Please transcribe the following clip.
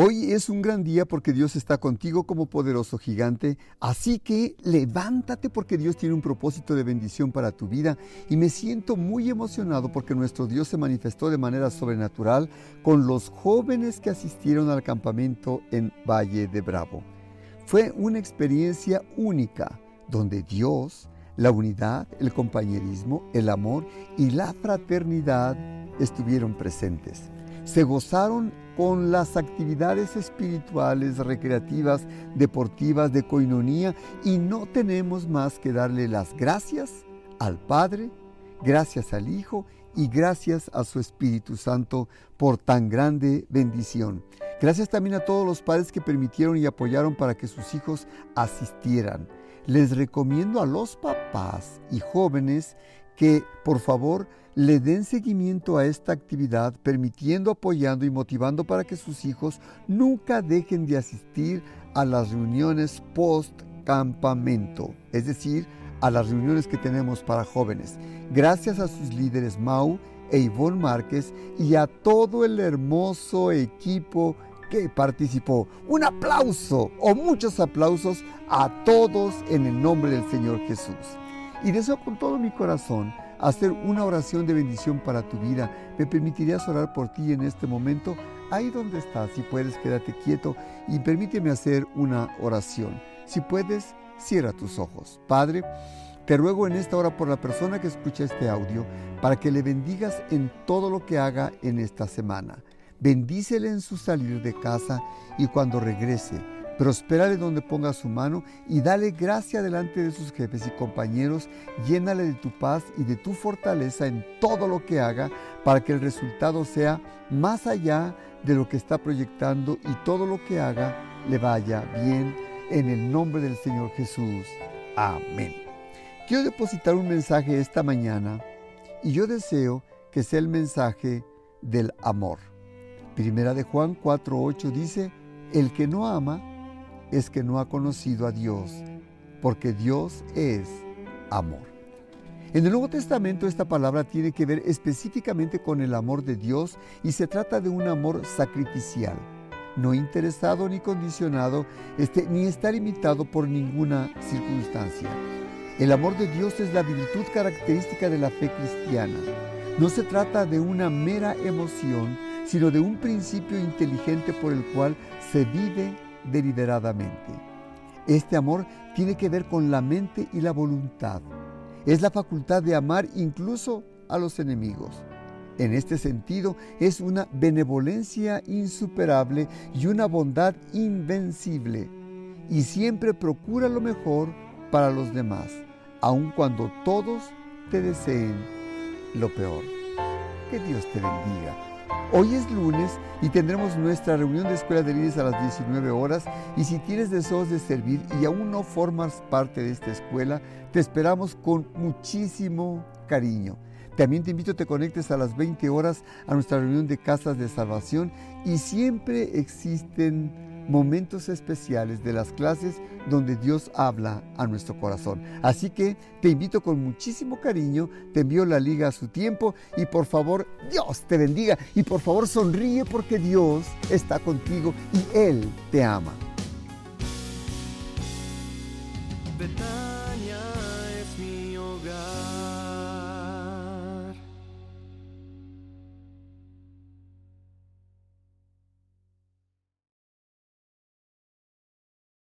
Hoy es un gran día porque Dios está contigo como poderoso gigante, así que levántate porque Dios tiene un propósito de bendición para tu vida y me siento muy emocionado porque nuestro Dios se manifestó de manera sobrenatural con los jóvenes que asistieron al campamento en Valle de Bravo. Fue una experiencia única donde Dios, la unidad, el compañerismo, el amor y la fraternidad estuvieron presentes. Se gozaron con las actividades espirituales, recreativas, deportivas, de coinonía y no tenemos más que darle las gracias al Padre, gracias al Hijo y gracias a su Espíritu Santo por tan grande bendición. Gracias también a todos los padres que permitieron y apoyaron para que sus hijos asistieran. Les recomiendo a los papás y jóvenes que por favor le den seguimiento a esta actividad, permitiendo, apoyando y motivando para que sus hijos nunca dejen de asistir a las reuniones post campamento, es decir, a las reuniones que tenemos para jóvenes. Gracias a sus líderes Mau e Ivonne Márquez y a todo el hermoso equipo que participó. Un aplauso o muchos aplausos a todos en el nombre del Señor Jesús. Y deseo con todo mi corazón hacer una oración de bendición para tu vida. ¿Me permitirías orar por ti en este momento? Ahí donde estás, si puedes, quédate quieto y permíteme hacer una oración. Si puedes, cierra tus ojos. Padre, te ruego en esta hora por la persona que escucha este audio para que le bendigas en todo lo que haga en esta semana. Bendícele en su salir de casa y cuando regrese Prospérale donde ponga su mano y dale gracia delante de sus jefes y compañeros. Llénale de tu paz y de tu fortaleza en todo lo que haga para que el resultado sea más allá de lo que está proyectando y todo lo que haga le vaya bien en el nombre del Señor Jesús. Amén. Quiero depositar un mensaje esta mañana y yo deseo que sea el mensaje del amor. Primera de Juan 4:8 dice, el que no ama es que no ha conocido a Dios, porque Dios es amor. En el Nuevo Testamento esta palabra tiene que ver específicamente con el amor de Dios y se trata de un amor sacrificial, no interesado ni condicionado, este, ni está limitado por ninguna circunstancia. El amor de Dios es la virtud característica de la fe cristiana. No se trata de una mera emoción, sino de un principio inteligente por el cual se vive deliberadamente. Este amor tiene que ver con la mente y la voluntad. Es la facultad de amar incluso a los enemigos. En este sentido, es una benevolencia insuperable y una bondad invencible. Y siempre procura lo mejor para los demás, aun cuando todos te deseen lo peor. Que Dios te bendiga. Hoy es lunes y tendremos nuestra reunión de escuela de líderes a las 19 horas y si tienes deseos de servir y aún no formas parte de esta escuela, te esperamos con muchísimo cariño. También te invito a que te conectes a las 20 horas a nuestra reunión de casas de salvación y siempre existen momentos especiales de las clases donde Dios habla a nuestro corazón. Así que te invito con muchísimo cariño, te envío la liga a su tiempo y por favor Dios te bendiga y por favor sonríe porque Dios está contigo y Él te ama.